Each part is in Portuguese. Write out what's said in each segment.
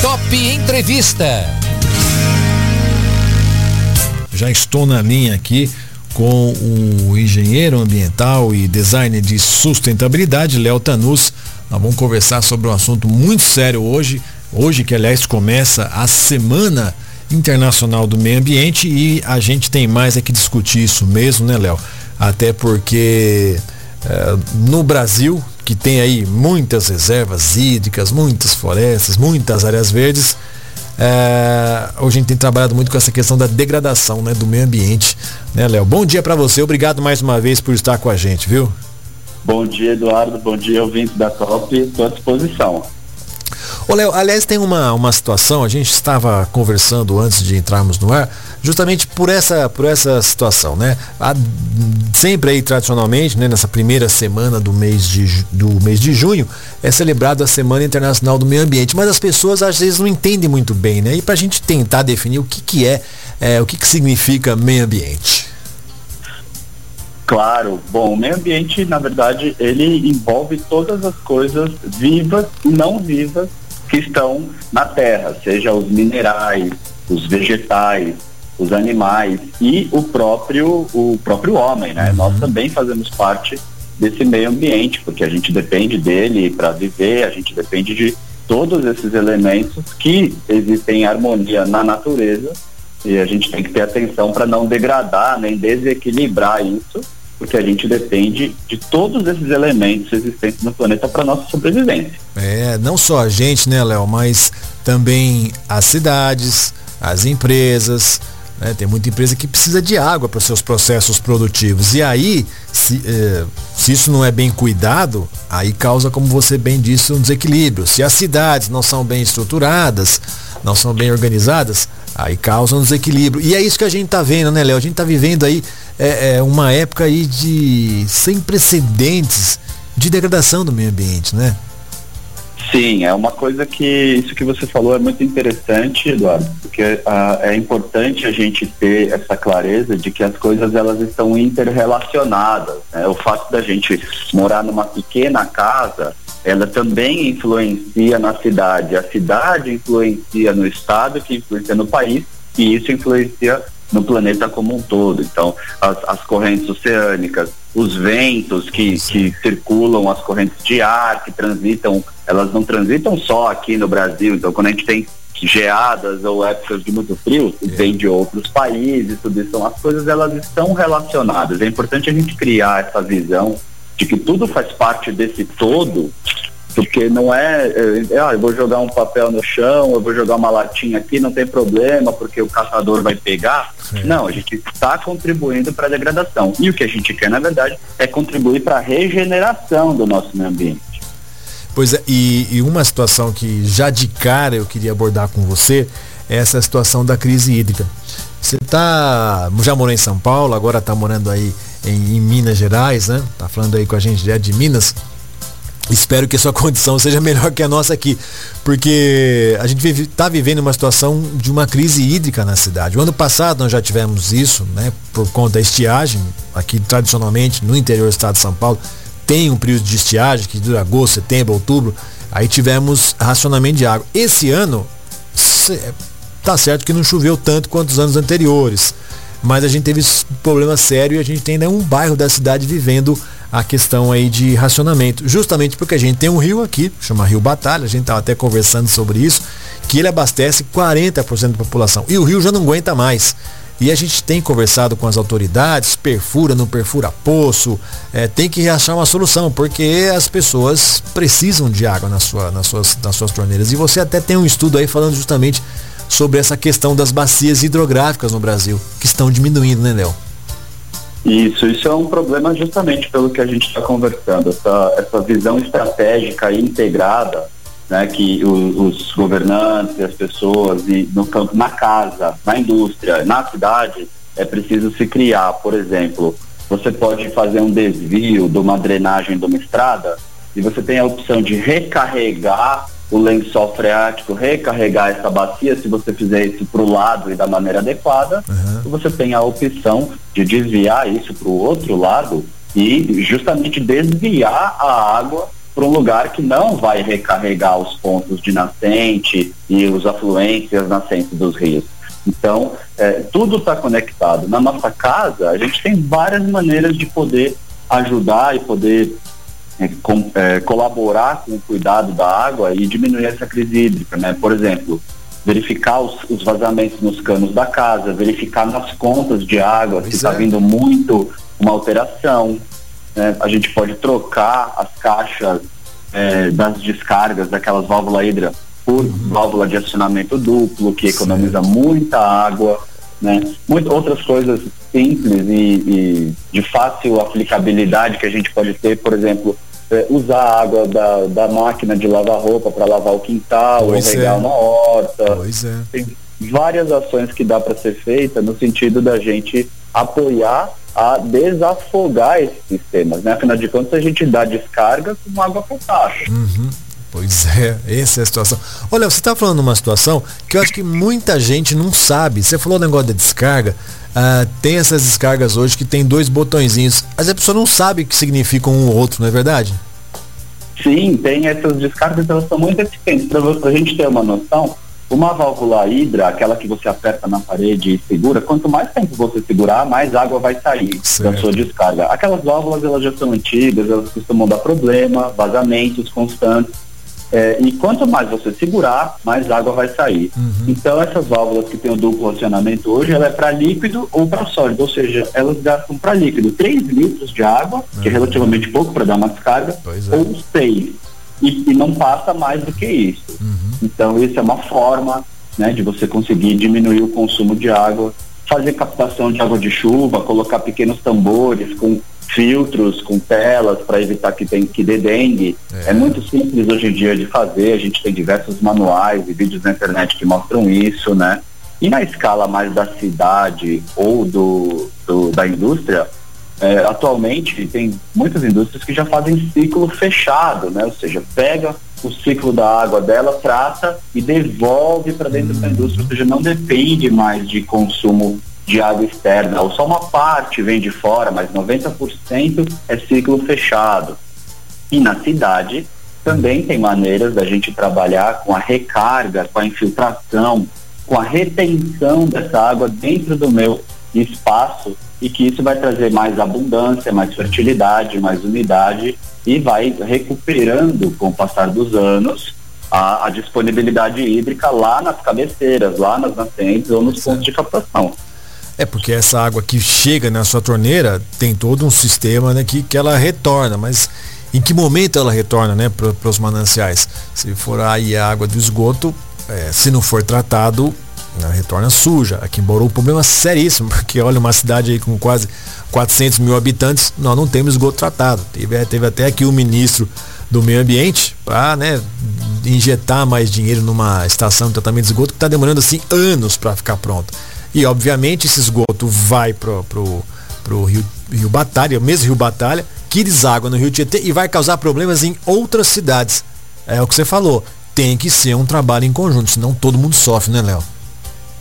Top Entrevista. Já estou na linha aqui com o engenheiro ambiental e designer de sustentabilidade, Léo Tanus. Nós vamos conversar sobre um assunto muito sério hoje. Hoje, que aliás começa a Semana Internacional do Meio Ambiente e a gente tem mais é que discutir isso mesmo, né, Léo? Até porque é, no Brasil, que tem aí muitas reservas hídricas, muitas florestas, muitas áreas verdes, é, hoje a gente tem trabalhado muito com essa questão da degradação né, do meio ambiente. Né, Léo? Bom dia para você, obrigado mais uma vez por estar com a gente, viu? Bom dia, Eduardo. Bom dia, ouvinte da Top. Estou à disposição. Ô, Léo, aliás, tem uma, uma situação, a gente estava conversando antes de entrarmos no ar, justamente por essa, por essa situação, né? A, sempre aí, tradicionalmente, né, nessa primeira semana do mês, de, do mês de junho, é celebrado a Semana Internacional do Meio Ambiente, mas as pessoas às vezes não entendem muito bem, né? E para a gente tentar definir o que, que é, é, o que, que significa meio ambiente. Claro. Bom, o meio ambiente, na verdade, ele envolve todas as coisas vivas e não vivas que estão na Terra, seja os minerais, os vegetais, os animais e o próprio, o próprio homem, né? Uhum. Nós também fazemos parte desse meio ambiente, porque a gente depende dele para viver, a gente depende de todos esses elementos que existem em harmonia na natureza e a gente tem que ter atenção para não degradar nem desequilibrar isso porque a gente depende de todos esses elementos existentes no planeta para nossa sobrevivência. É, não só a gente, né, Léo, mas também as cidades, as empresas, né? Tem muita empresa que precisa de água para seus processos produtivos. E aí, se, eh, se, isso não é bem cuidado, aí causa, como você bem disse, um desequilíbrio. Se as cidades não são bem estruturadas, não são bem organizadas, aí causa um desequilíbrio. E é isso que a gente está vendo, né, Léo? A gente está vivendo aí é, é, uma época aí de sem precedentes de degradação do meio ambiente, né? Sim, é uma coisa que isso que você falou é muito interessante, Eduardo, porque ah, é importante a gente ter essa clareza de que as coisas elas estão interrelacionadas. Né? O fato da gente morar numa pequena casa, ela também influencia na cidade. A cidade influencia no estado, que influencia no país, e isso influencia no planeta como um todo. Então, as, as correntes oceânicas, os ventos que, que circulam, as correntes de ar que transitam, elas não transitam só aqui no Brasil. Então, quando a gente tem geadas ou épocas de muito frio, é. vem de outros países, tudo isso. Então, as coisas elas estão relacionadas. É importante a gente criar essa visão de que tudo faz parte desse todo porque não é, é, ah, eu vou jogar um papel no chão, eu vou jogar uma latinha aqui, não tem problema, porque o caçador vai pegar. Sim. Não, a gente está contribuindo para a degradação. E o que a gente quer, na verdade, é contribuir para a regeneração do nosso meio ambiente. Pois é, e, e uma situação que já de cara eu queria abordar com você é essa situação da crise hídrica. Você tá, já morou em São Paulo, agora está morando aí em, em, Minas Gerais, né? Tá falando aí com a gente direto de Minas. Espero que a sua condição seja melhor que a nossa aqui, porque a gente está vivendo uma situação de uma crise hídrica na cidade. O ano passado nós já tivemos isso, né, por conta da estiagem, aqui tradicionalmente no interior do estado de São Paulo, tem um período de estiagem que dura agosto, setembro, outubro, aí tivemos racionamento de água. Esse ano, tá certo que não choveu tanto quanto os anos anteriores, mas a gente teve problema sério e a gente tem ainda um bairro da cidade vivendo a questão aí de racionamento, justamente porque a gente tem um rio aqui, chama Rio Batalha, a gente estava até conversando sobre isso, que ele abastece 40% da população. E o rio já não aguenta mais. E a gente tem conversado com as autoridades, perfura, não perfura poço, é, tem que achar uma solução, porque as pessoas precisam de água na sua, nas, suas, nas suas torneiras. E você até tem um estudo aí falando justamente sobre essa questão das bacias hidrográficas no Brasil, que estão diminuindo, né, Léo? Isso, isso é um problema justamente pelo que a gente está conversando, essa, essa visão estratégica integrada, né, que o, os governantes, as pessoas e no campo, na casa, na indústria, na cidade, é preciso se criar, por exemplo, você pode fazer um desvio de uma drenagem de uma estrada e você tem a opção de recarregar o lençol freático, recarregar essa bacia, se você fizer isso para o lado e da maneira adequada, uhum. você tem a opção de desviar isso para o outro lado e justamente desviar a água para um lugar que não vai recarregar os pontos de nascente e os afluentes e as nascentes dos rios. Então, é, tudo está conectado. Na nossa casa, a gente tem várias maneiras de poder ajudar e poder com, é, colaborar com o cuidado da água e diminuir essa crise hídrica, né? Por exemplo, verificar os, os vazamentos nos canos da casa, verificar nas contas de água pois se está é. vindo muito uma alteração. Né? A gente pode trocar as caixas é, das descargas daquelas válvulas hidra por uhum. válvula de acionamento duplo, que economiza certo. muita água, né? Muito, outras coisas simples e, e, de fácil aplicabilidade que a gente pode ter, por exemplo, é, usar a água da, da máquina de lavar roupa para lavar o quintal, pois ou regar é. uma horta. Pois é. Tem várias ações que dá para ser feita no sentido da gente apoiar a desafogar esses sistemas, né? Afinal de contas, a gente dá descarga com água potável. Uhum. Pois é, essa é a situação. Olha, você está falando uma situação que eu acho que muita gente não sabe. Você falou o negócio da descarga. Uh, tem essas descargas hoje que tem dois botõezinhos. Mas a pessoa não sabe o que significa um ou outro, não é verdade? Sim, tem essas descargas, elas são muito eficientes. Para a gente ter uma noção, uma válvula hidra, aquela que você aperta na parede e segura, quanto mais tempo você segurar, mais água vai sair certo. da sua descarga. Aquelas válvulas elas já são antigas, elas costumam dar problema, vazamentos constantes. É, e quanto mais você segurar, mais água vai sair. Uhum. Então essas válvulas que tem o duplo acionamento hoje, ela é para líquido ou para sólido, ou seja, elas gastam para líquido 3 litros de água, uhum. que é uhum. relativamente pouco para dar uma descarga, é. ou 6. E, e, não passa mais do que isso. Uhum. Então isso é uma forma né, de você conseguir diminuir o consumo de água, fazer captação de água de chuva, colocar pequenos tambores com filtros com telas para evitar que, tem, que dê dengue. É. é. muito simples hoje em dia de fazer, a gente tem diversos manuais e vídeos na internet que mostram isso, né? E na escala mais da cidade ou do, do da indústria, é, atualmente tem muitas indústrias que já fazem ciclo fechado, né? Ou seja, pega o ciclo da água dela, trata e devolve para dentro hum. da indústria, ou seja, não depende mais de consumo de água externa, ou só uma parte vem de fora, mas 90% é ciclo fechado. E na cidade também tem maneiras da gente trabalhar com a recarga, com a infiltração, com a retenção dessa água dentro do meu espaço e que isso vai trazer mais abundância, mais fertilidade, mais umidade e vai recuperando com o passar dos anos a, a disponibilidade hídrica lá nas cabeceiras, lá nas nascentes ou nos pontos de captação. É porque essa água que chega na sua torneira tem todo um sistema né, que, que ela retorna, mas em que momento ela retorna né, para os mananciais? Se for aí a água do esgoto, é, se não for tratado, ela retorna suja. Aqui em Bauru o problema é seríssimo, porque olha uma cidade aí com quase 400 mil habitantes, nós não temos esgoto tratado. Teve, teve até aqui o ministro do meio ambiente para né, injetar mais dinheiro numa estação de tratamento de esgoto que está demorando assim anos para ficar pronta. E obviamente esse esgoto vai pro, pro, pro Rio, Rio Batalha, o mesmo Rio Batalha, que deságua no Rio Tietê e vai causar problemas em outras cidades. É o que você falou. Tem que ser um trabalho em conjunto, senão todo mundo sofre, né, Léo?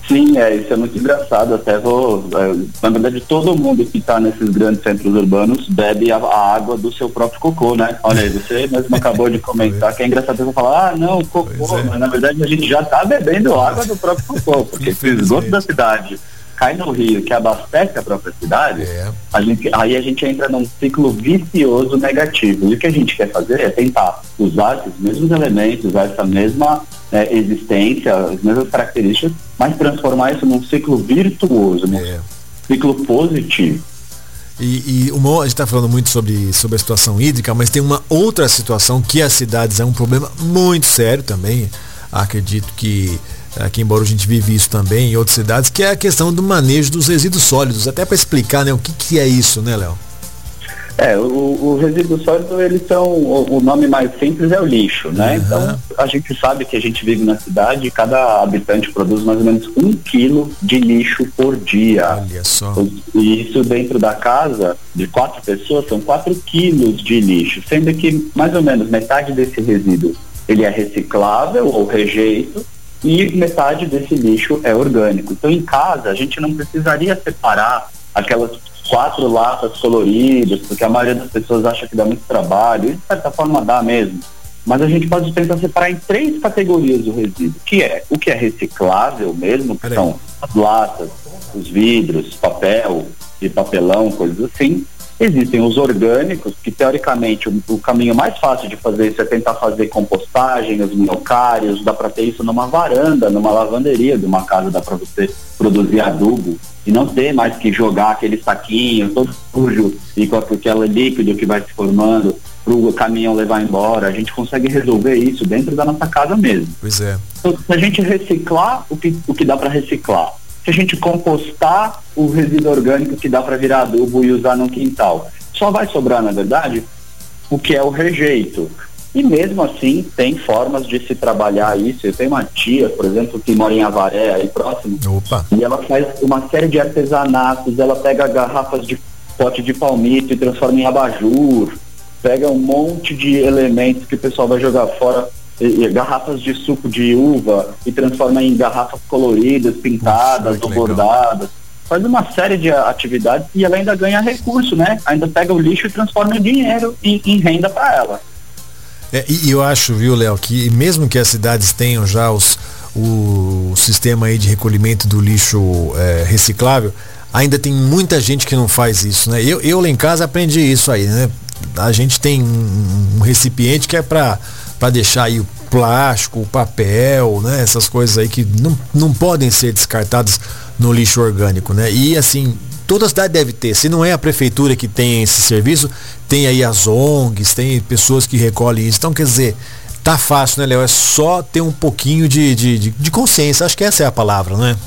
Sim, é, isso é muito engraçado. Até vou. É, na verdade, todo mundo que está nesses grandes centros urbanos bebe a, a, água do seu próprio cocô, né? Olha aí, você mesmo acabou de comentar que é engraçado você falar, ah, não, cocô, é. mas na verdade a gente já está bebendo água do próprio cocô, porque esse esgoto da cidade cai no rio, que abastece a própria cidade, é. a gente, aí a gente entra num ciclo vicioso negativo. E o que a gente quer fazer é tentar usar esses mesmos elementos, usar essa mesma é, existência, as mesmas características, mas transformar isso num ciclo virtuoso, num é. ciclo positivo. E, e uma, a gente está falando muito sobre, sobre a situação hídrica, mas tem uma outra situação que as cidades é um problema muito sério também. Acredito que aqui embora a gente vive isso também em outras cidades, que é a questão do manejo dos resíduos sólidos. Até para explicar né, o que, que é isso, né, Léo? É, o, o resíduo sólido, eles são, o, o, nome mais simples é o lixo, né? Uhum. Então, a gente sabe que a gente vive na cidade e cada habitante produz mais ou menos um quilo de lixo por dia. Olha só. E isso dentro da casa de quatro pessoas são quatro quilos de lixo, sendo que mais ou menos metade desse resíduo ele é reciclável ou rejeito e metade desse lixo é orgânico. Então, em casa, a gente não precisaria separar aquelas quatro latas coloridas, porque a maioria das pessoas acha que dá muito trabalho, e de certa forma dá mesmo. Mas a gente pode tentar separar em três categorias o resíduo, que é o que é reciclável mesmo, que são as latas, os vidros, papel e papelão, coisas assim. Existem os orgânicos, que teoricamente o, o, caminho mais fácil de fazer isso é tentar fazer compostagem, os minhocários, dá para ter isso numa varanda, numa lavanderia de uma casa, dá para você produzir adubo e não ter mais que jogar aquele saquinho todo sujo e com aquele líquido que vai se formando para o caminhão levar embora. A gente consegue resolver isso dentro da nossa casa mesmo. Pois é. Então, se a gente reciclar o que, o que dá para reciclar, se a gente compostar o resíduo orgânico que dá para virar adubo e usar no quintal, só vai sobrar, na verdade, o que é o rejeito. E mesmo assim, tem formas de se trabalhar isso. Eu tenho uma tia, por exemplo, que mora em Avaré, aí próximo, Opa. e ela faz uma série de artesanatos, ela pega garrafas de pote de palmito e transforma em abajur, pega um monte de elementos que o pessoal vai jogar fora, garrafas de suco de uva e transforma em garrafas coloridas, pintadas ou bordadas. Faz uma série de atividades e ela ainda ganha recurso, né? Ainda pega o lixo e transforma em dinheiro e em renda para ela. É, e eu acho, viu, Léo, que mesmo que as cidades tenham já os, o sistema aí de recolhimento do lixo é, reciclável, ainda tem muita gente que não faz isso, né? Eu, eu lá em casa aprendi isso aí, né? A gente tem um, um recipiente que é para deixar aí o plástico, o papel, né? Essas coisas aí que não, não podem ser descartadas no lixo orgânico, né? E assim, toda cidade deve ter. Se não é a prefeitura que tem esse serviço, tem aí as ONGs, tem pessoas que recolhem isso. Então, quer dizer, tá fácil, né, Léo? É só ter um pouquinho de, de, de, de consciência. Acho que essa é a palavra, né?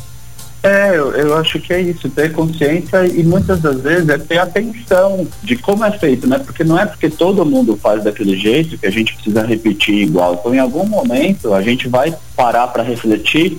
É, eu, eu, acho que é isso, ter consciência e muitas das vezes é ter atenção de como é feito, né? Porque não é porque todo mundo faz daquele jeito que a gente precisa repetir igual. Então, em algum momento, a gente vai parar para refletir,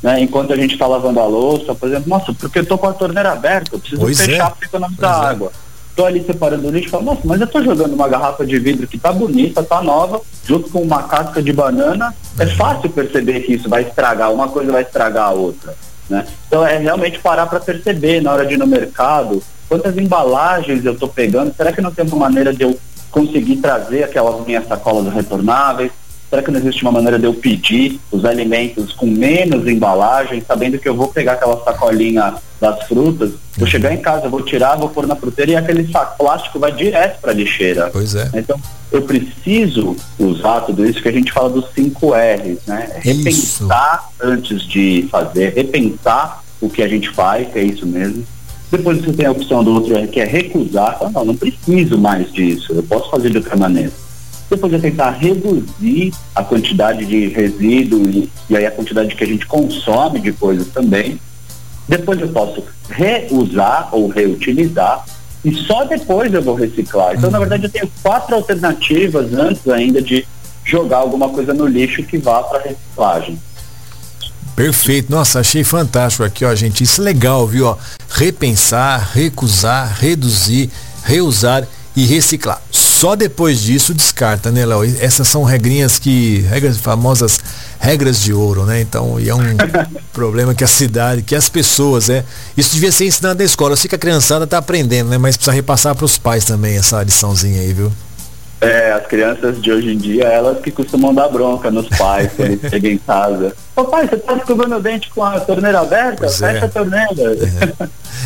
né? Enquanto a gente está lavando a louça, por exemplo, nossa, porque eu tô com a torneira aberta, eu preciso pois fechar é. para economizar é. água. Tô ali separando o lixo e falo, nossa, mas eu tô jogando uma garrafa de vidro que tá bonita, tá nova, junto com uma casca de banana. É uhum. fácil perceber que isso vai estragar, uma coisa vai estragar a outra. Né? Então é realmente parar para perceber na hora de ir no mercado quantas embalagens eu estou pegando. Será que não tem uma maneira de eu conseguir trazer aquelas minhas sacolas retornáveis? Será que não existe uma maneira de eu pedir os alimentos com menos embalagem, sabendo que eu vou pegar aquela sacolinha das frutas, vou chegar em casa, vou tirar, vou pôr na fruteira e aquele saco plástico vai direto para a lixeira. Pois é. Então, eu preciso usar tudo isso que a gente fala dos 5 R's, né? Repensar isso. antes de fazer, repensar o que a gente faz, que é isso mesmo. Depois você tem a opção do outro R, que é recusar, não, não preciso mais disso, eu posso fazer de outra maneira depois é tentar reduzir a quantidade de resíduo e, e, aí a quantidade que a gente consome de coisas também. Depois eu posso reusar ou reutilizar e só depois eu vou reciclar. Então, na verdade, eu tenho quatro alternativas antes ainda de jogar alguma coisa no lixo que vá para reciclagem. Perfeito. Nossa, achei fantástico aqui, ó, gente. Isso é legal, viu? Ó, repensar, recusar, reduzir, reusar e reciclar. Só depois disso descarta, né, Léo? Essas são regrinhas que, regras famosas regras de ouro, né? Então, e é um problema que a cidade, que as pessoas, é, isso devia ser ensinado na escola. Eu sei que a criançada tá aprendendo, né? Mas precisa repassar para os pais também essa liçãozinha aí, viu? É, as crianças de hoje em dia, elas que costumam dar bronca nos pais quando eles chegam em casa. Papai, você tá escovando o dente com a torneira aberta? Pois Fecha é. a torneira.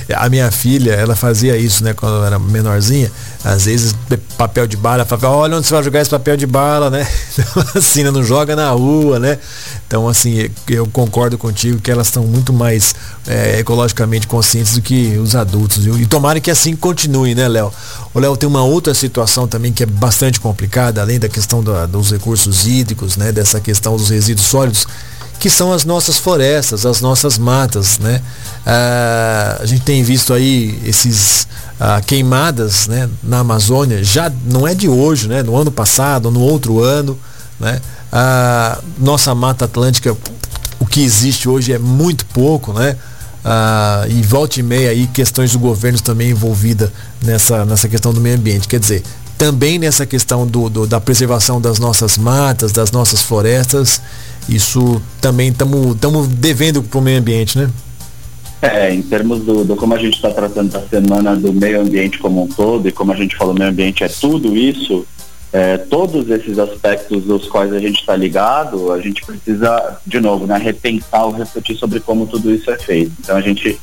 É. A minha filha, ela fazia isso, né, quando eu era menorzinha. Às vezes, papel de bala, falava, olha onde você vai jogar esse papel de bala, né? Então, assim, não joga na rua, né? Então, assim, eu concordo contigo que elas estão muito mais é, ecologicamente conscientes do que os adultos, viu? E tomara que assim continue, né, Léo? O Léo tem uma outra situação também que é bastante complicada, além da questão da, dos recursos hídricos, né? Dessa questão dos resíduos sólidos que são as nossas florestas, as nossas matas, né? Ah, a gente tem visto aí esses ah, queimadas, né, na Amazônia, já não é de hoje, né? No ano passado, no outro ano, né? Ah, nossa Mata Atlântica, o que existe hoje é muito pouco, né? Ah, e volta e meia aí questões do governo também envolvida nessa, nessa questão do meio ambiente. Quer dizer, também nessa questão do, do da preservação das nossas matas, das nossas florestas, isso também estamos devendo para o meio ambiente, né? É, em termos do, do como a gente está tratando da semana do meio ambiente como um todo, e como a gente falou, meio ambiente é tudo isso, é, todos esses aspectos dos quais a gente está ligado, a gente precisa, de novo, né, repensar ou refletir sobre como tudo isso é feito. Então a gente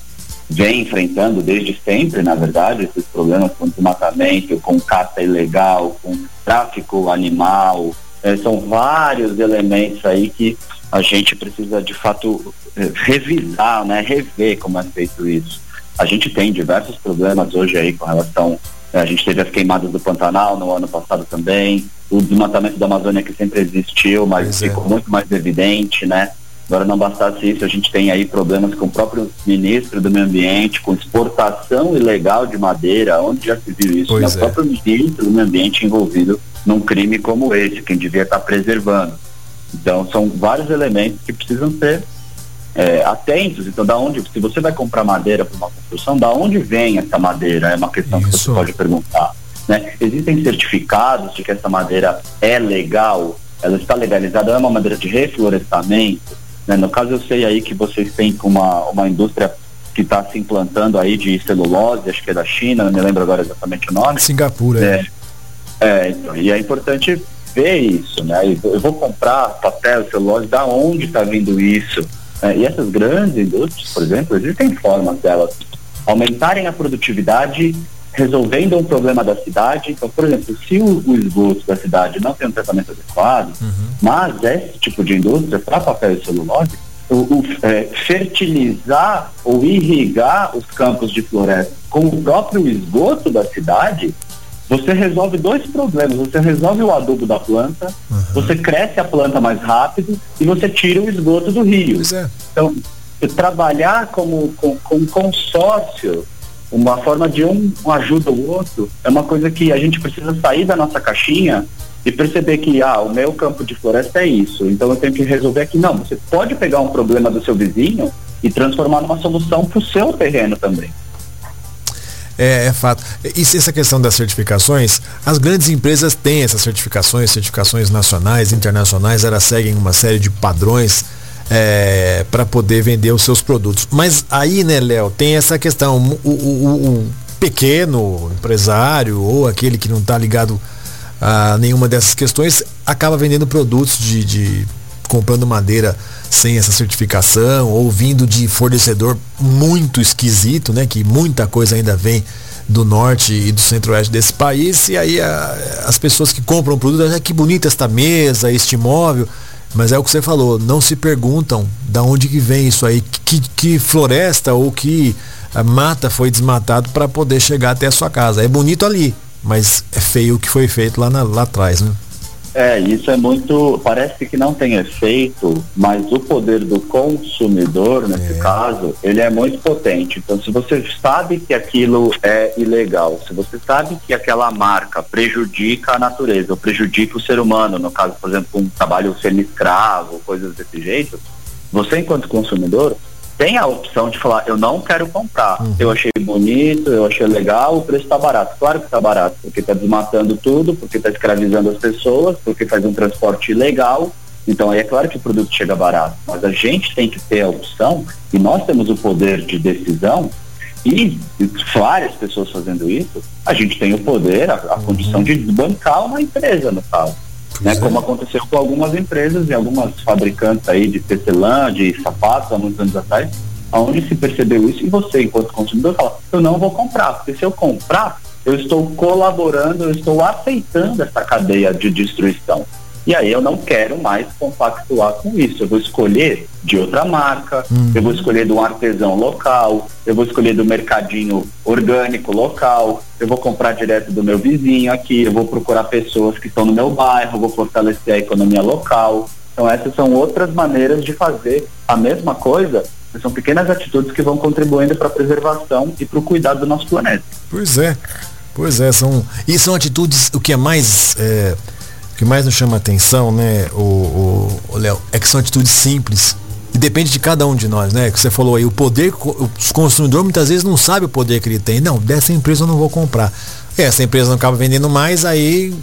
vem enfrentando desde sempre, na verdade, esses problemas com desmatamento, com caça ilegal, com tráfico animal. É, são vários elementos aí que a gente precisa de fato é, revisar, né, rever como é feito isso. A gente tem diversos problemas hoje aí com relação é, a gente teve as queimadas do Pantanal no ano passado também, o desmatamento da Amazônia que sempre existiu, mas pois ficou é. muito mais evidente, né? Agora não bastasse isso, a gente tem aí problemas com o próprio ministro do meio ambiente, com exportação ilegal de madeira, onde já se viu isso, né? O próprio ministro do meio ambiente envolvido num crime como esse, quem devia estar preservando. Então são vários elementos que precisam ser é, atentos. Então, da onde, se você vai comprar madeira para uma construção, da onde vem essa madeira? É uma questão Isso. que você pode perguntar. Né? Existem certificados de que essa madeira é legal, ela está legalizada, é uma madeira de reflorestamento. Né? No caso, eu sei aí que vocês têm uma, uma indústria que está se implantando aí de celulose, acho que é da China, não me lembro agora exatamente o nome. Singapura. É, é então, e é importante ver isso, né? Eu vou comprar papel, celulose, da onde está vindo isso? É, e essas grandes indústrias, por exemplo, existem formas delas aumentarem a produtividade resolvendo um problema da cidade. Então, por exemplo, se o, o esgoto da cidade não tem um tratamento adequado, uhum. mas esse tipo de indústria para papel e celulose, o, o é, fertilizar ou irrigar os campos de floresta com o próprio esgoto da cidade você resolve dois problemas. Você resolve o adubo da planta, uhum. você cresce a planta mais rápido e você tira o esgoto do rio. É. Então, trabalhar como com, com consórcio, uma forma de um, ajuda o outro, é uma coisa que a gente precisa sair da nossa caixinha e perceber que ah, o meu campo de floresta é isso, então eu tenho que resolver aqui. Não, você pode pegar um problema do seu vizinho e transformar numa solução para o seu terreno também. É, é fato. E essa questão das certificações, as grandes empresas têm essas certificações, certificações nacionais, internacionais, elas seguem uma série de padrões é, para poder vender os seus produtos. Mas aí, né, Léo, tem essa questão, o, o, o, pequeno empresário ou aquele que não está ligado a nenhuma dessas questões acaba vendendo produtos de, de comprando madeira sem essa certificação ou vindo de fornecedor muito esquisito, né? Que muita coisa ainda vem do norte e do centro-oeste desse país e aí a, as pessoas que compram o produto, ah, que bonita esta mesa, este móvel, mas é o que você falou, não se perguntam da onde que vem isso aí, que, que floresta ou que mata foi desmatado para poder chegar até a sua casa. É bonito ali, mas é feio o que foi feito lá, na, lá atrás, né? É, isso é muito. Parece que não tem efeito, mas o poder do consumidor, nesse é. caso, ele é muito potente. Então, se você sabe que aquilo é ilegal, se você sabe que aquela marca prejudica a natureza, ou prejudica o ser humano, no caso, por exemplo, um trabalho semi-escravo, coisas desse jeito, você, enquanto consumidor, tem a opção de falar, eu não quero comprar. Uhum. Eu achei bonito, eu achei legal, o preço está barato. Claro que está barato, porque está desmatando tudo, porque está escravizando as pessoas, porque faz um transporte ilegal. Então aí é claro que o produto chega barato. Mas a gente tem que ter a opção, e nós temos o poder de decisão, e várias pessoas fazendo isso, a gente tem o poder, a, a uhum. condição de bancar uma empresa, no caso né, como aconteceu com algumas empresas e algumas fabricantes aí de tecelã, de sapatos há muitos anos atrás, onde se percebeu isso e você, enquanto consumidor, fala, eu não vou comprar, porque se eu comprar, eu estou colaborando, eu estou aceitando essa cadeia de destruição. E aí eu não quero mais compactuar com isso. Eu vou escolher de outra marca, uhum. eu vou escolher de um artesão local, eu vou escolher do mercadinho orgânico local, eu vou comprar direto do meu vizinho aqui, eu vou procurar pessoas que estão no meu bairro, vou fortalecer a economia local. Então essas são outras maneiras de fazer a mesma coisa, são pequenas atitudes que vão contribuindo para a preservação e para o cuidado do nosso planeta. Pois é, pois é, são e são atitudes o que é mais é que mais nos chama atenção, né, o, Léo, é que são atitudes simples. E depende de cada um de nós, né? Que você falou aí, o poder, o consumidor muitas vezes não sabe o poder que ele tem. Não, dessa empresa eu não vou comprar. Essa empresa não acaba vendendo mais, aí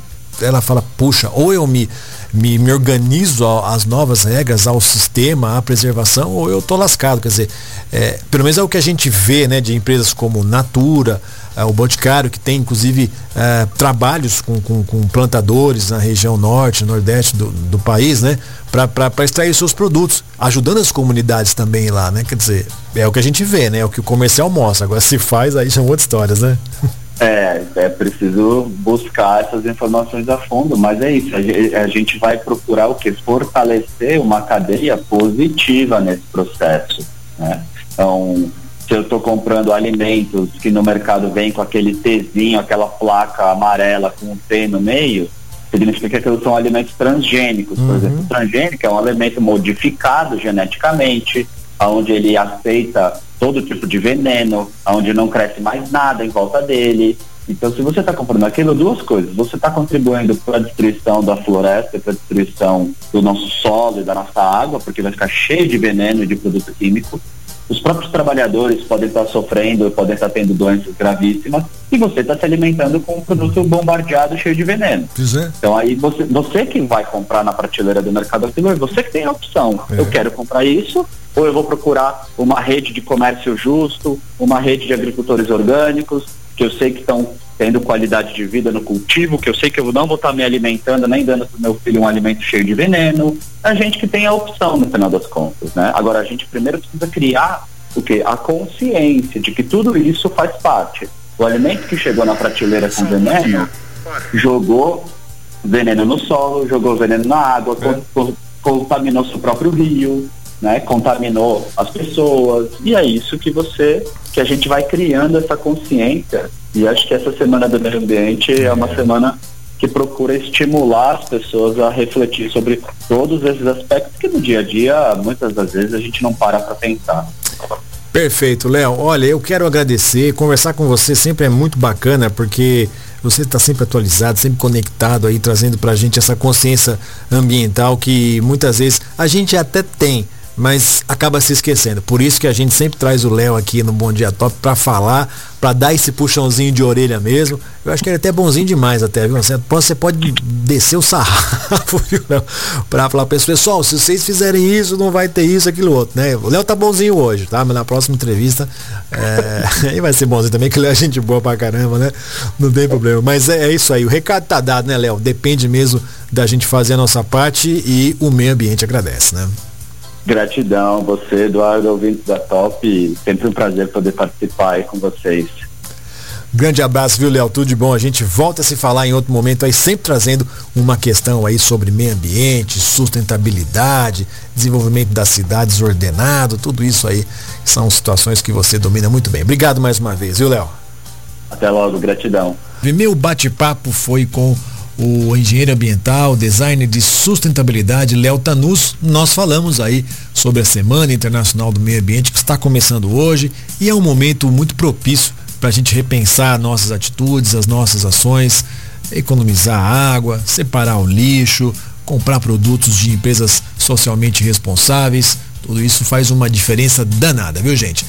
ela fala, puxa, ou eu me, me, me organizo às novas regras, ao sistema, à preservação, ou eu tô lascado. Quer dizer, é, pelo menos é o que a gente vê né, de empresas como Natura, é, o Boticário, que tem inclusive é, trabalhos com, com, com, plantadores na região norte, nordeste do, do país, né? Para extrair seus produtos, ajudando as comunidades também lá, né? Quer dizer, é o que a gente vê, né? É o que o comercial mostra. Agora se faz, aí são outras histórias, né? É, é preciso buscar essas informações a fundo, mas é isso, a gente vai procurar o que? Fortalecer uma cadeia positiva nesse processo. Né? Então, se eu estou comprando alimentos que no mercado vem com aquele Tzinho, aquela placa amarela com um T no meio, significa que são alimentos transgênicos. Uhum. Por exemplo, transgênico é um alimento modificado geneticamente, onde ele aceita todo tipo de veneno, onde não cresce mais nada em volta dele. Então, se você está comprando aquilo, duas coisas. Você está contribuindo para a destruição da floresta, para a destruição do nosso solo e da nossa água, porque vai ficar cheio de veneno e de produto químico os próprios trabalhadores podem estar sofrendo, podem estar tendo doenças gravíssimas e você está se alimentando com um produto bombardeado cheio de veneno. É. Então aí você, você que vai comprar na prateleira do mercado é você que tem a opção. É. Eu quero comprar isso ou eu vou procurar uma rede de comércio justo, uma rede de agricultores orgânicos, que eu sei que estão tendo qualidade de vida no cultivo, que eu sei que eu não vou estar me alimentando nem dando para o meu filho um alimento cheio de veneno. A gente que tem a opção no final das contas, né? Agora a gente primeiro precisa criar o que a consciência de que tudo isso faz parte. O alimento que chegou na prateleira com veneno jogou veneno no solo, jogou veneno na água, é. contaminou seu próprio rio, né? Contaminou as pessoas. E é isso que você, que a gente vai criando essa consciência e acho que essa semana do meio ambiente é uma semana que procura estimular as pessoas a refletir sobre todos esses aspectos que no dia a dia, muitas das vezes, a gente não para para pensar. Perfeito, Léo. Olha, eu quero agradecer, conversar com você sempre é muito bacana, porque você está sempre atualizado, sempre conectado aí, trazendo para a gente essa consciência ambiental que muitas vezes a gente até tem, mas acaba se esquecendo. Por isso que a gente sempre traz o Léo aqui no Bom Dia Top para falar, para dar esse puxãozinho de orelha mesmo. Eu acho que ele é até bonzinho demais até, viu? Você pode descer o sarrafo, viu, Léo? Pra falar para pessoal, se vocês fizerem isso, não vai ter isso, aquilo outro, né? O Léo tá bonzinho hoje, tá? Mas na próxima entrevista, é... aí vai ser bonzinho também, que ele é gente boa pra caramba, né? Não tem problema. Mas é, é isso aí, o recado tá dado, né, Léo? Depende mesmo da gente fazer a nossa parte e o meio ambiente agradece, né? Gratidão, você, Eduardo, ouvinte da Top. Sempre um prazer poder participar aí com vocês. Grande abraço, viu, Léo? Tudo de bom. A gente volta a se falar em outro momento aí, sempre trazendo uma questão aí sobre meio ambiente, sustentabilidade, desenvolvimento das cidades ordenado, tudo isso aí são situações que você domina muito bem. Obrigado mais uma vez, viu, Léo? Até logo, gratidão. Meu bate-papo foi com o engenheiro ambiental, designer de sustentabilidade, Léo Tanus. Nós falamos aí sobre a Semana Internacional do Meio Ambiente que está começando hoje e é um momento muito propício para a gente repensar nossas atitudes, as nossas ações, economizar água, separar o lixo, comprar produtos de empresas socialmente responsáveis. Tudo isso faz uma diferença danada, viu gente?